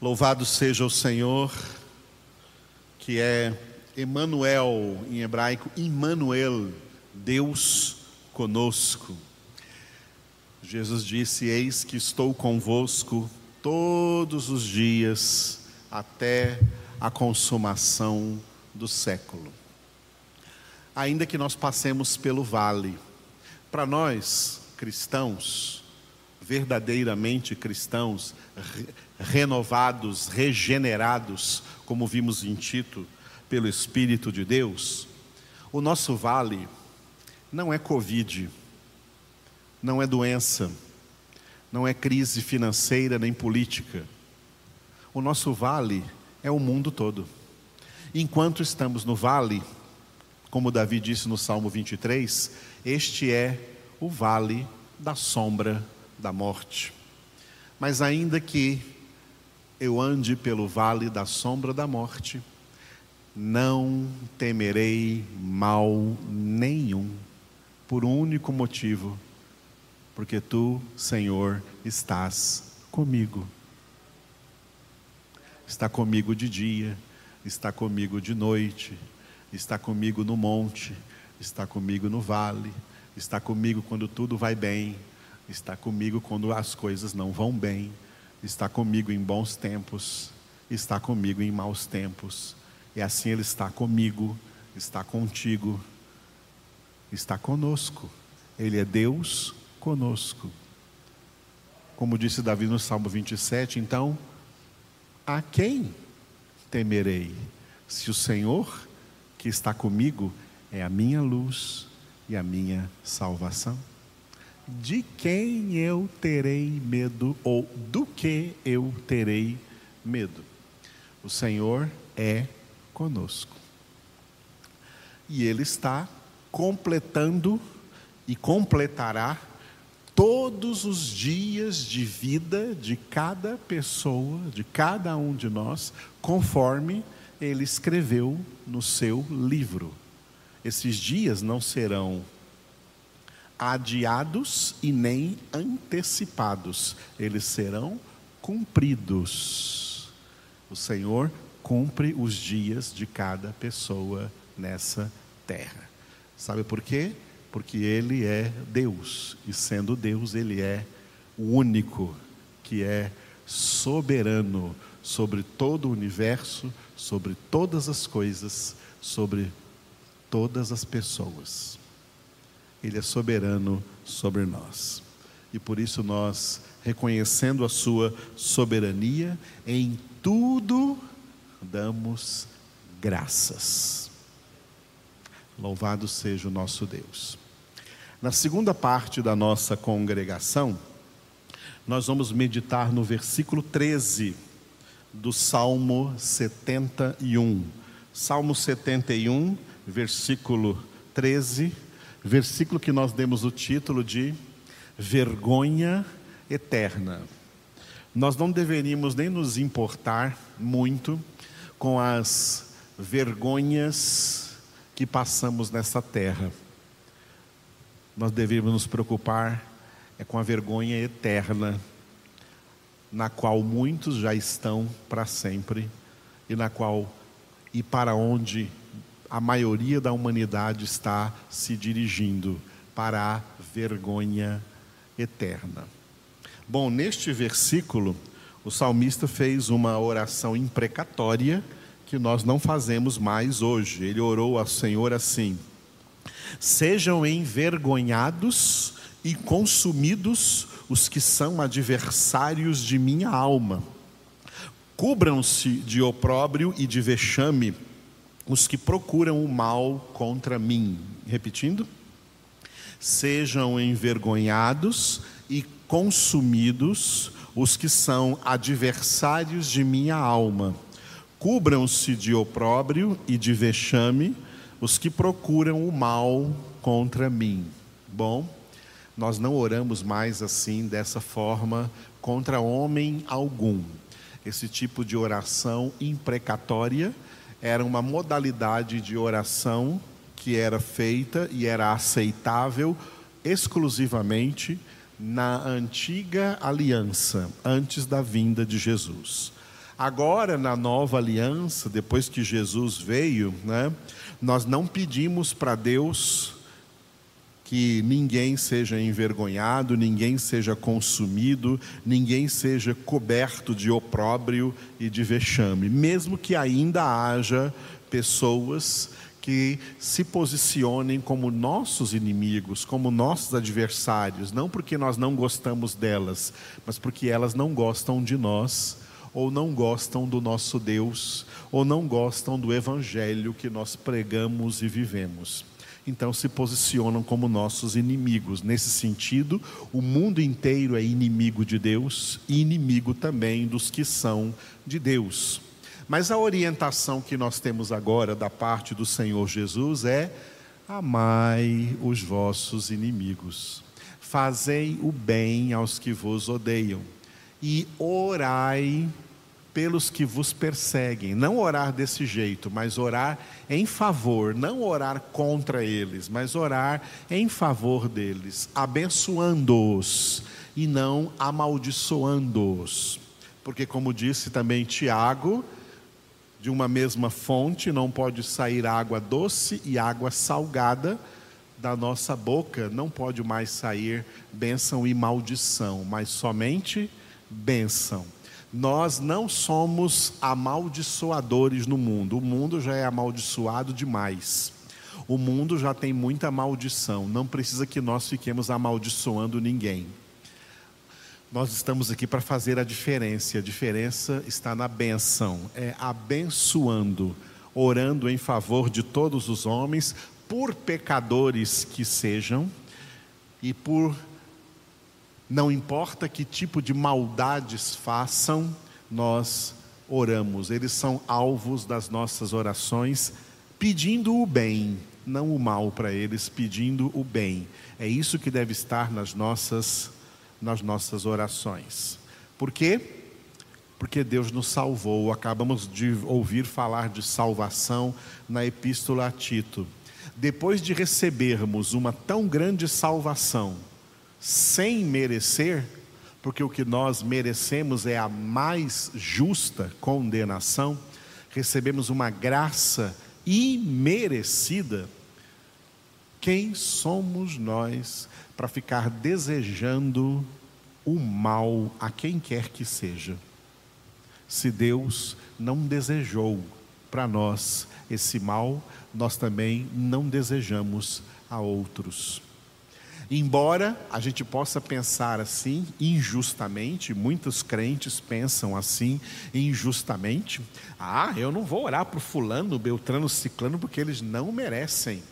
Louvado seja o Senhor, que é Emanuel em hebraico, Immanuel, Deus conosco. Jesus disse: Eis que estou convosco todos os dias até a consumação do século. Ainda que nós passemos pelo vale, para nós cristãos, verdadeiramente cristãos, renovados, regenerados, como vimos em Tito, pelo Espírito de Deus, o nosso vale não é Covid, não é doença, não é crise financeira nem política. O nosso vale é o mundo todo. Enquanto estamos no vale, como Davi disse no Salmo 23, este é o vale da sombra da morte. Mas ainda que eu ande pelo vale da sombra da morte, não temerei mal nenhum, por um único motivo, porque tu, Senhor, estás comigo. Está comigo de dia, está comigo de noite, está comigo no monte, está comigo no vale, está comigo quando tudo vai bem, está comigo quando as coisas não vão bem, está comigo em bons tempos, está comigo em maus tempos. E assim Ele está comigo, está contigo, está conosco. Ele é Deus conosco. Como disse Davi no Salmo 27, então, a quem temerei? Se o Senhor que está comigo é a minha luz e a minha salvação de quem eu terei medo ou do que eu terei medo? O Senhor é conosco. E Ele está completando e completará todos os dias de vida de cada pessoa, de cada um de nós, conforme Ele escreveu no seu livro. Esses dias não serão adiados e nem antecipados, eles serão cumpridos. O Senhor cumpre os dias de cada pessoa nessa terra. Sabe por quê? Porque Ele é Deus, e sendo Deus, Ele é o único que é soberano sobre todo o universo, sobre todas as coisas, sobre todas as pessoas. Ele é soberano sobre nós. E por isso nós, reconhecendo a Sua soberania, em tudo damos graças. Louvado seja o nosso Deus. Na segunda parte da nossa congregação, nós vamos meditar no versículo 13 do Salmo 71. Salmo 71, versículo 13 versículo que nós demos o título de Vergonha Eterna. Nós não deveríamos nem nos importar muito com as vergonhas que passamos nessa terra. Nós deveríamos nos preocupar é com a vergonha eterna, na qual muitos já estão para sempre e na qual e para onde a maioria da humanidade está se dirigindo para a vergonha eterna. Bom, neste versículo, o salmista fez uma oração imprecatória que nós não fazemos mais hoje. Ele orou ao Senhor assim: Sejam envergonhados e consumidos os que são adversários de minha alma. Cubram-se de opróbrio e de vexame os que procuram o mal contra mim. Repetindo. Sejam envergonhados e consumidos os que são adversários de minha alma. Cubram-se de opróbrio e de vexame os que procuram o mal contra mim. Bom, nós não oramos mais assim, dessa forma, contra homem algum. Esse tipo de oração imprecatória era uma modalidade de oração que era feita e era aceitável exclusivamente na antiga aliança, antes da vinda de Jesus. Agora, na nova aliança, depois que Jesus veio, né, nós não pedimos para Deus que ninguém seja envergonhado, ninguém seja consumido, ninguém seja coberto de opróbrio e de vexame, mesmo que ainda haja pessoas que se posicionem como nossos inimigos, como nossos adversários, não porque nós não gostamos delas, mas porque elas não gostam de nós, ou não gostam do nosso Deus, ou não gostam do evangelho que nós pregamos e vivemos então se posicionam como nossos inimigos. Nesse sentido, o mundo inteiro é inimigo de Deus e inimigo também dos que são de Deus. Mas a orientação que nós temos agora da parte do Senhor Jesus é: amai os vossos inimigos, fazei o bem aos que vos odeiam e orai pelos que vos perseguem. Não orar desse jeito, mas orar em favor, não orar contra eles, mas orar em favor deles, abençoando-os e não amaldiçoando-os. Porque, como disse também Tiago, de uma mesma fonte não pode sair água doce e água salgada da nossa boca, não pode mais sair bênção e maldição, mas somente bênção. Nós não somos amaldiçoadores no mundo. O mundo já é amaldiçoado demais. O mundo já tem muita maldição. Não precisa que nós fiquemos amaldiçoando ninguém. Nós estamos aqui para fazer a diferença. A diferença está na benção. É abençoando, orando em favor de todos os homens, por pecadores que sejam e por não importa que tipo de maldades façam, nós oramos. Eles são alvos das nossas orações, pedindo o bem, não o mal para eles, pedindo o bem. É isso que deve estar nas nossas nas nossas orações. Por quê? Porque Deus nos salvou. Acabamos de ouvir falar de salvação na epístola a Tito. Depois de recebermos uma tão grande salvação, sem merecer, porque o que nós merecemos é a mais justa condenação, recebemos uma graça imerecida. Quem somos nós para ficar desejando o mal a quem quer que seja? Se Deus não desejou para nós esse mal, nós também não desejamos a outros. Embora a gente possa pensar assim injustamente, muitos crentes pensam assim injustamente. Ah, eu não vou orar para o fulano, beltrano, ciclano, porque eles não merecem.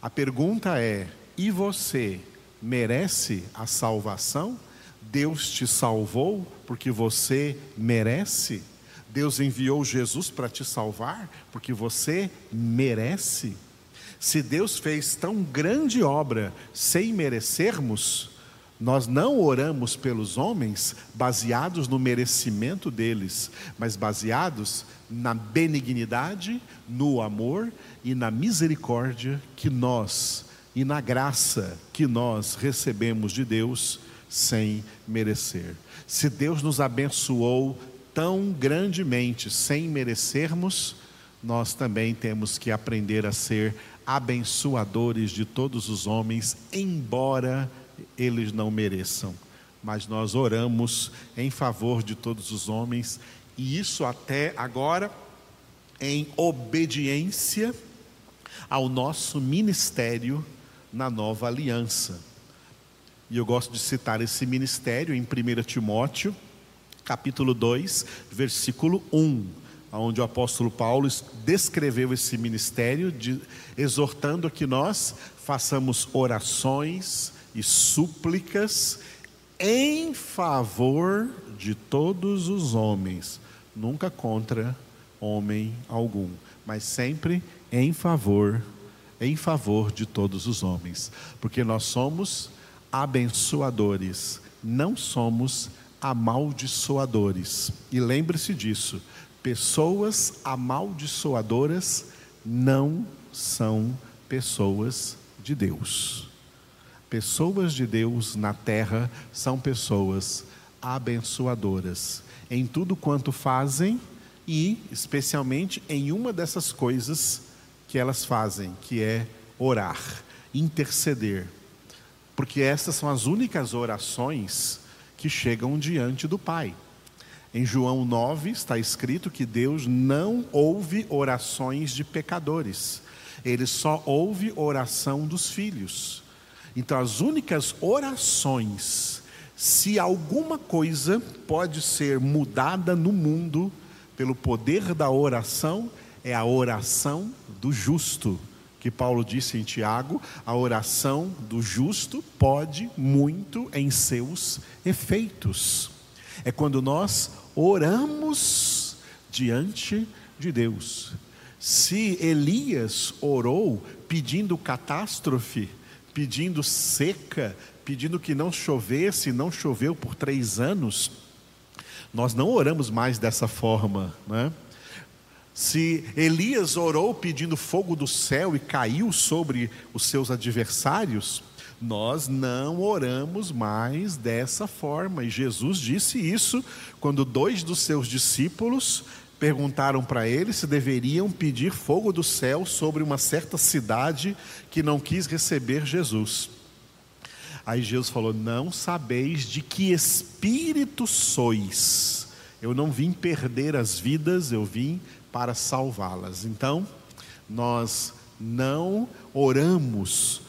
A pergunta é: e você merece a salvação? Deus te salvou porque você merece? Deus enviou Jesus para te salvar porque você merece? Se Deus fez tão grande obra sem merecermos, nós não oramos pelos homens baseados no merecimento deles, mas baseados na benignidade, no amor e na misericórdia que nós e na graça que nós recebemos de Deus sem merecer. Se Deus nos abençoou tão grandemente sem merecermos, nós também temos que aprender a ser abençoadores de todos os homens, embora eles não mereçam. Mas nós oramos em favor de todos os homens, e isso até agora em obediência ao nosso ministério na nova aliança. E eu gosto de citar esse ministério em 1 Timóteo, capítulo 2, versículo 1 onde o apóstolo Paulo descreveu esse ministério, de, exortando a que nós façamos orações e súplicas em favor de todos os homens, nunca contra homem algum, mas sempre em favor, em favor de todos os homens, porque nós somos abençoadores, não somos amaldiçoadores. E lembre-se disso, Pessoas amaldiçoadoras não são pessoas de Deus. Pessoas de Deus na terra são pessoas abençoadoras. em tudo quanto fazem e, especialmente, em uma dessas coisas que elas fazem, que é orar, interceder. Porque essas são as únicas orações que chegam diante do Pai. Em João 9 está escrito que Deus não ouve orações de pecadores, ele só ouve oração dos filhos. Então, as únicas orações, se alguma coisa pode ser mudada no mundo pelo poder da oração, é a oração do justo. Que Paulo disse em Tiago: a oração do justo pode muito em seus efeitos. É quando nós oramos diante de Deus. Se Elias orou pedindo catástrofe, pedindo seca, pedindo que não chovesse, não choveu por três anos, nós não oramos mais dessa forma, né? Se Elias orou pedindo fogo do céu e caiu sobre os seus adversários, nós não oramos mais dessa forma. E Jesus disse isso quando dois dos seus discípulos perguntaram para ele se deveriam pedir fogo do céu sobre uma certa cidade que não quis receber Jesus. Aí Jesus falou: Não sabeis de que espírito sois. Eu não vim perder as vidas, eu vim para salvá-las. Então, nós não oramos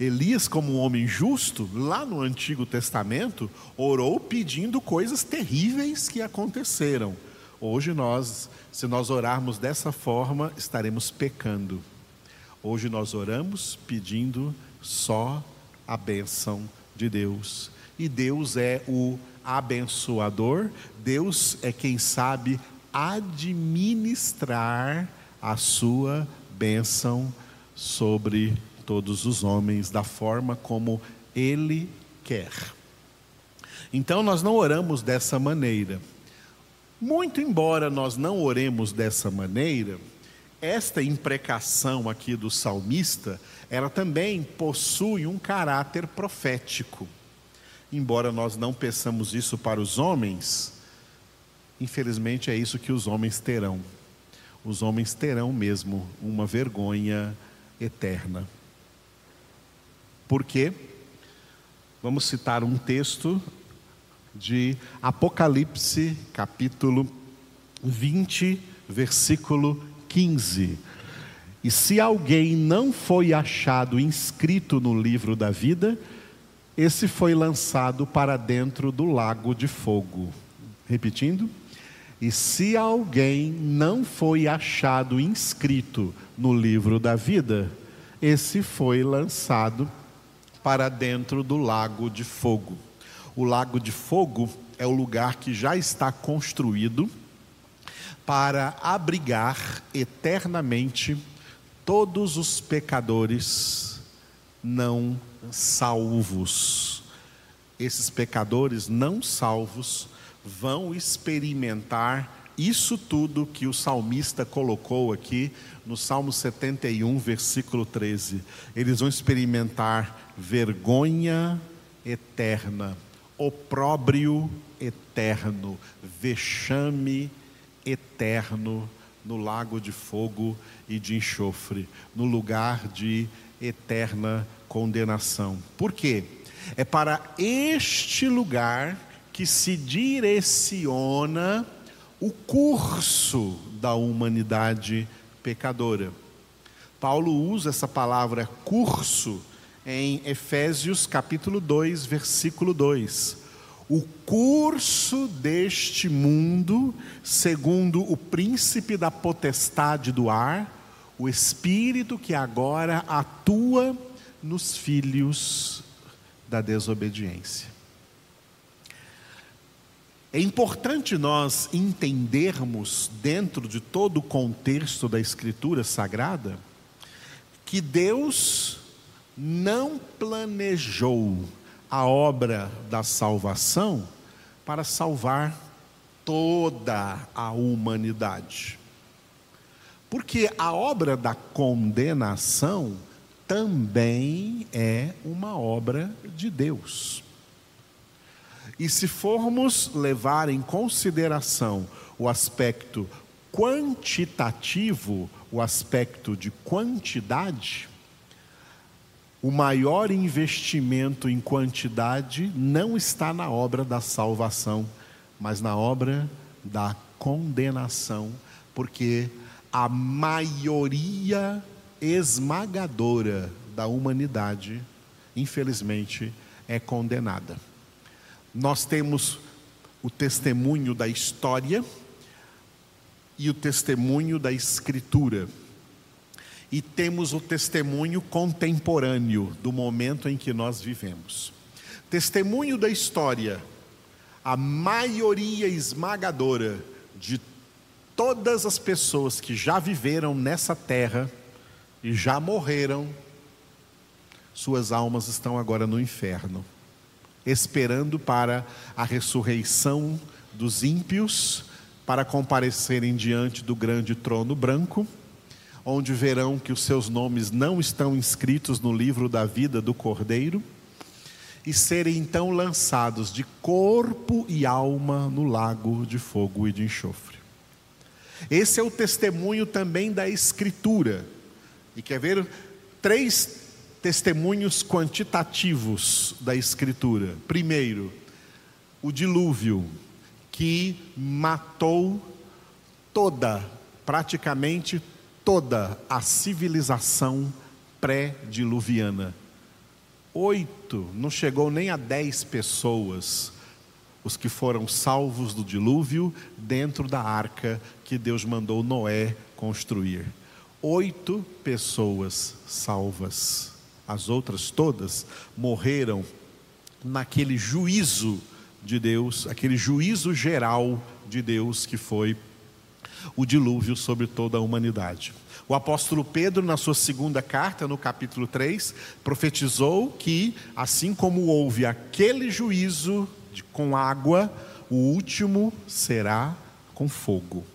Elias, como um homem justo, lá no Antigo Testamento, orou pedindo coisas terríveis que aconteceram. Hoje nós, se nós orarmos dessa forma, estaremos pecando. Hoje nós oramos pedindo só a bênção de Deus. E Deus é o abençoador, Deus é quem sabe administrar a sua bênção sobre todos os homens da forma como Ele quer. Então nós não oramos dessa maneira. Muito embora nós não oremos dessa maneira, esta imprecação aqui do salmista, ela também possui um caráter profético. Embora nós não peçamos isso para os homens, infelizmente é isso que os homens terão. Os homens terão mesmo uma vergonha eterna. Por quê? Vamos citar um texto de Apocalipse, capítulo 20, versículo 15. E se alguém não foi achado inscrito no livro da vida, esse foi lançado para dentro do lago de fogo. Repetindo. E se alguém não foi achado inscrito no livro da vida, esse foi lançado para dentro do lago de fogo. O lago de fogo é o lugar que já está construído para abrigar eternamente todos os pecadores não salvos. Esses pecadores não salvos vão experimentar isso tudo que o salmista colocou aqui no Salmo 71, versículo 13. Eles vão experimentar vergonha eterna, opróbrio eterno, vexame eterno no lago de fogo e de enxofre, no lugar de eterna condenação. Por quê? É para este lugar que se direciona o curso da humanidade pecadora. Paulo usa essa palavra curso em Efésios capítulo 2, versículo 2. O curso deste mundo, segundo o príncipe da potestade do ar, o espírito que agora atua nos filhos da desobediência. É importante nós entendermos, dentro de todo o contexto da Escritura Sagrada, que Deus não planejou a obra da salvação para salvar toda a humanidade. Porque a obra da condenação também é uma obra de Deus. E se formos levar em consideração o aspecto quantitativo, o aspecto de quantidade, o maior investimento em quantidade não está na obra da salvação, mas na obra da condenação, porque a maioria esmagadora da humanidade, infelizmente, é condenada. Nós temos o testemunho da história e o testemunho da escritura. E temos o testemunho contemporâneo do momento em que nós vivemos. Testemunho da história. A maioria esmagadora de todas as pessoas que já viveram nessa terra e já morreram, suas almas estão agora no inferno, esperando para a ressurreição dos ímpios, para comparecerem diante do grande trono branco, onde verão que os seus nomes não estão inscritos no livro da vida do Cordeiro, e serem então lançados de corpo e alma no lago de fogo e de enxofre. Esse é o testemunho também da Escritura. E quer ver três testemunhos quantitativos da Escritura. Primeiro, o dilúvio, que matou toda, praticamente toda a civilização pré-diluviana. Oito, não chegou nem a dez pessoas os que foram salvos do dilúvio dentro da arca que Deus mandou Noé construir. Oito pessoas salvas. As outras todas morreram naquele juízo de Deus, aquele juízo geral de Deus que foi o dilúvio sobre toda a humanidade. O apóstolo Pedro, na sua segunda carta, no capítulo 3, profetizou que, assim como houve aquele juízo com água, o último será com fogo.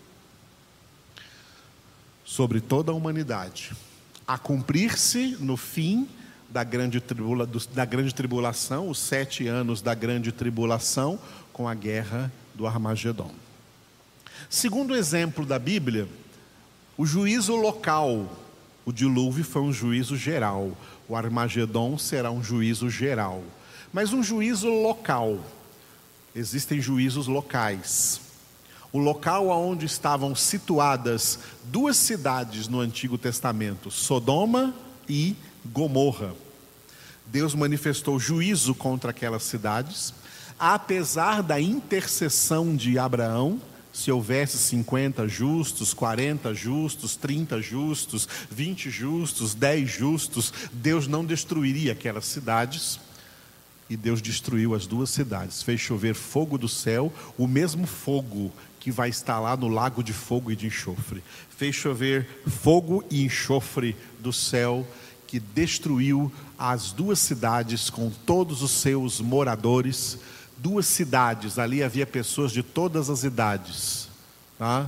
Sobre toda a humanidade, a cumprir-se no fim da grande, tribula, da grande tribulação, os sete anos da grande tribulação, com a guerra do Armagedon. Segundo exemplo da Bíblia, o juízo local, o dilúvio foi um juízo geral, o Armagedon será um juízo geral, mas um juízo local existem juízos locais. O local onde estavam situadas duas cidades no Antigo Testamento, Sodoma e Gomorra. Deus manifestou juízo contra aquelas cidades, apesar da intercessão de Abraão, se houvesse 50 justos, 40 justos, 30 justos, 20 justos, 10 justos, Deus não destruiria aquelas cidades e Deus destruiu as duas cidades, fez chover fogo do céu, o mesmo fogo que vai estar lá no lago de fogo e de enxofre. Fez chover fogo e enxofre do céu, que destruiu as duas cidades com todos os seus moradores. Duas cidades, ali havia pessoas de todas as idades, tá?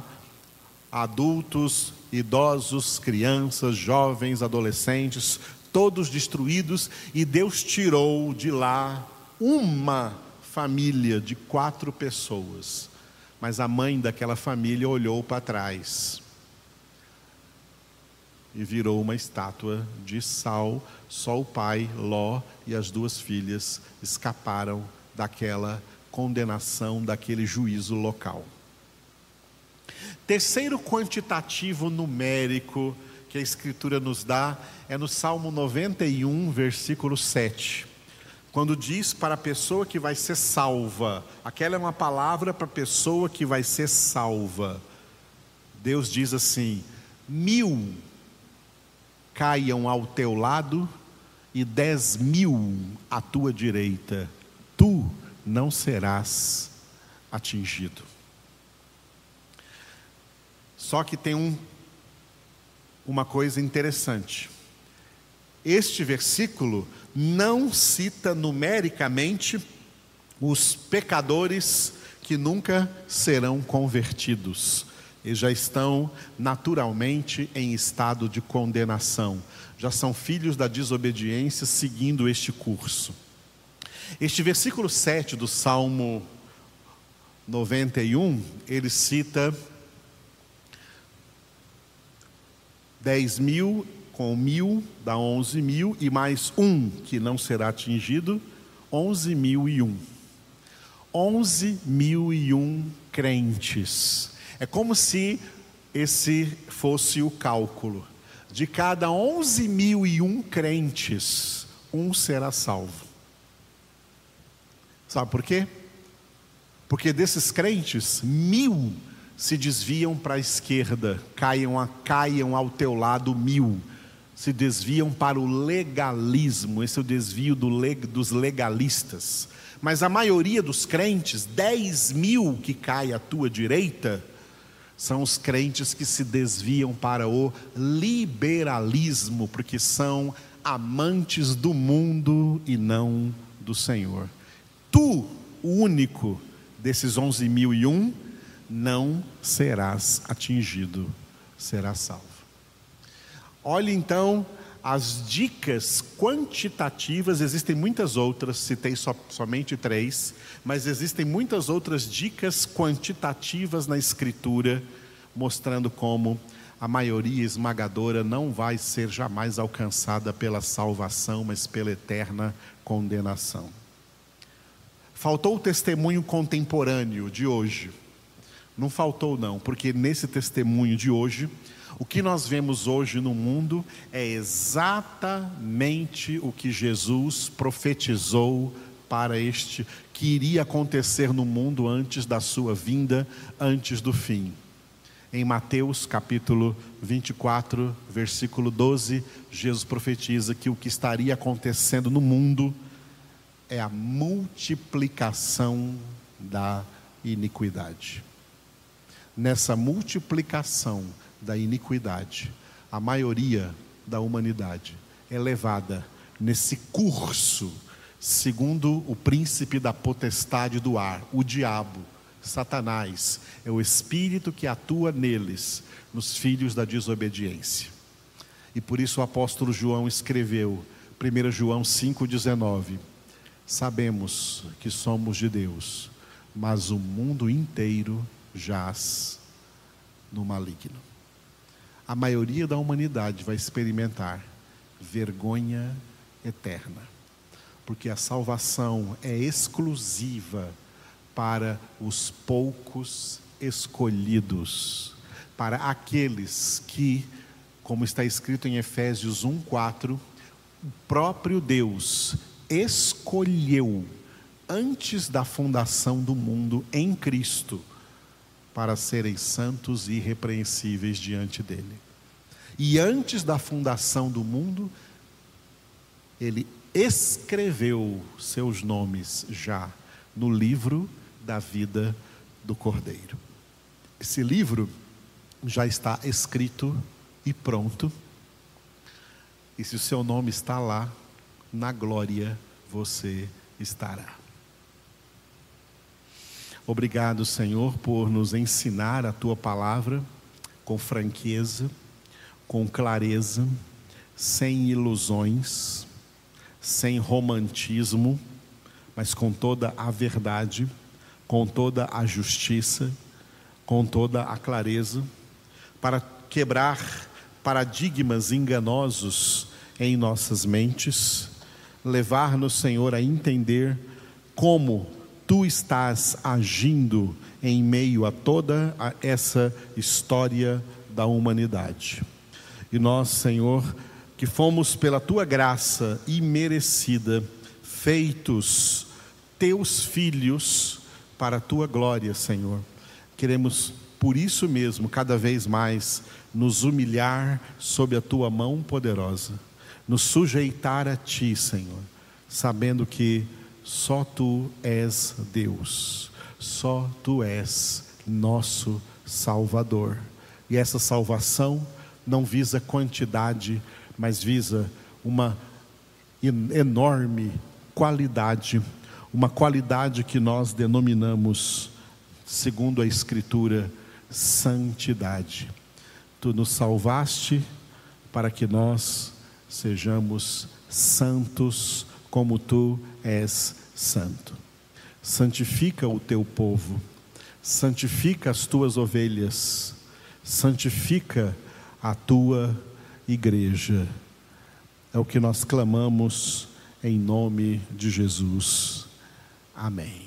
adultos, idosos, crianças, jovens, adolescentes, todos destruídos, e Deus tirou de lá uma família de quatro pessoas. Mas a mãe daquela família olhou para trás e virou uma estátua de sal. Só o pai, Ló, e as duas filhas escaparam daquela condenação, daquele juízo local. Terceiro quantitativo numérico que a Escritura nos dá é no Salmo 91, versículo 7. Quando diz para a pessoa que vai ser salva, aquela é uma palavra para a pessoa que vai ser salva. Deus diz assim: mil caiam ao teu lado e dez mil à tua direita, tu não serás atingido. Só que tem um uma coisa interessante. Este versículo não cita numericamente os pecadores que nunca serão convertidos e já estão naturalmente em estado de condenação, já são filhos da desobediência seguindo este curso. Este versículo 7 do Salmo 91, ele cita 10 mil com mil dá 11 mil e mais um que não será atingido, 11 mil e um. 11 mil e um crentes. É como se esse fosse o cálculo. De cada 11 mil e um crentes, um será salvo. Sabe por quê? Porque desses crentes, mil se desviam para a esquerda, caiam, a, caiam ao teu lado mil, se desviam para o legalismo, esse é o desvio do leg, dos legalistas. Mas a maioria dos crentes, 10 mil que cai à tua direita, são os crentes que se desviam para o liberalismo, porque são amantes do mundo e não do Senhor. Tu, o único desses 11 mil e um, não serás atingido, serás salvo. Olhe então as dicas quantitativas, existem muitas outras, citei só, somente três, mas existem muitas outras dicas quantitativas na Escritura, mostrando como a maioria esmagadora não vai ser jamais alcançada pela salvação, mas pela eterna condenação. Faltou o testemunho contemporâneo de hoje não faltou, não, porque nesse testemunho de hoje, o que nós vemos hoje no mundo é exatamente o que Jesus profetizou para este que iria acontecer no mundo antes da sua vinda, antes do fim. Em Mateus capítulo 24, versículo 12, Jesus profetiza que o que estaria acontecendo no mundo é a multiplicação da iniquidade nessa multiplicação da iniquidade, a maioria da humanidade é levada nesse curso, segundo o príncipe da potestade do ar, o diabo, Satanás, é o espírito que atua neles, nos filhos da desobediência. E por isso o apóstolo João escreveu, 1 João 5,19: Sabemos que somos de Deus, mas o mundo inteiro jaz no maligno. A maioria da humanidade vai experimentar vergonha eterna, porque a salvação é exclusiva para os poucos escolhidos, para aqueles que, como está escrito em Efésios 1:4, o próprio Deus escolheu antes da fundação do mundo em Cristo para serem santos e irrepreensíveis diante dele. E antes da fundação do mundo, ele escreveu seus nomes já no livro da vida do Cordeiro. Esse livro já está escrito e pronto. E se o seu nome está lá, na glória você estará. Obrigado, Senhor, por nos ensinar a tua palavra com franqueza, com clareza, sem ilusões, sem romantismo, mas com toda a verdade, com toda a justiça, com toda a clareza, para quebrar paradigmas enganosos em nossas mentes, levar-nos, Senhor, a entender como tu estás agindo em meio a toda essa história da humanidade. E nós, Senhor, que fomos pela tua graça imerecida, feitos teus filhos para a tua glória, Senhor. Queremos por isso mesmo, cada vez mais, nos humilhar sob a tua mão poderosa, nos sujeitar a ti, Senhor, sabendo que só tu és Deus, só tu és nosso Salvador. E essa salvação não visa quantidade, mas visa uma enorme qualidade, uma qualidade que nós denominamos, segundo a Escritura, santidade. Tu nos salvaste para que nós sejamos santos como tu és santo. Santifica o teu povo, santifica as tuas ovelhas, santifica a tua igreja. É o que nós clamamos em nome de Jesus. Amém.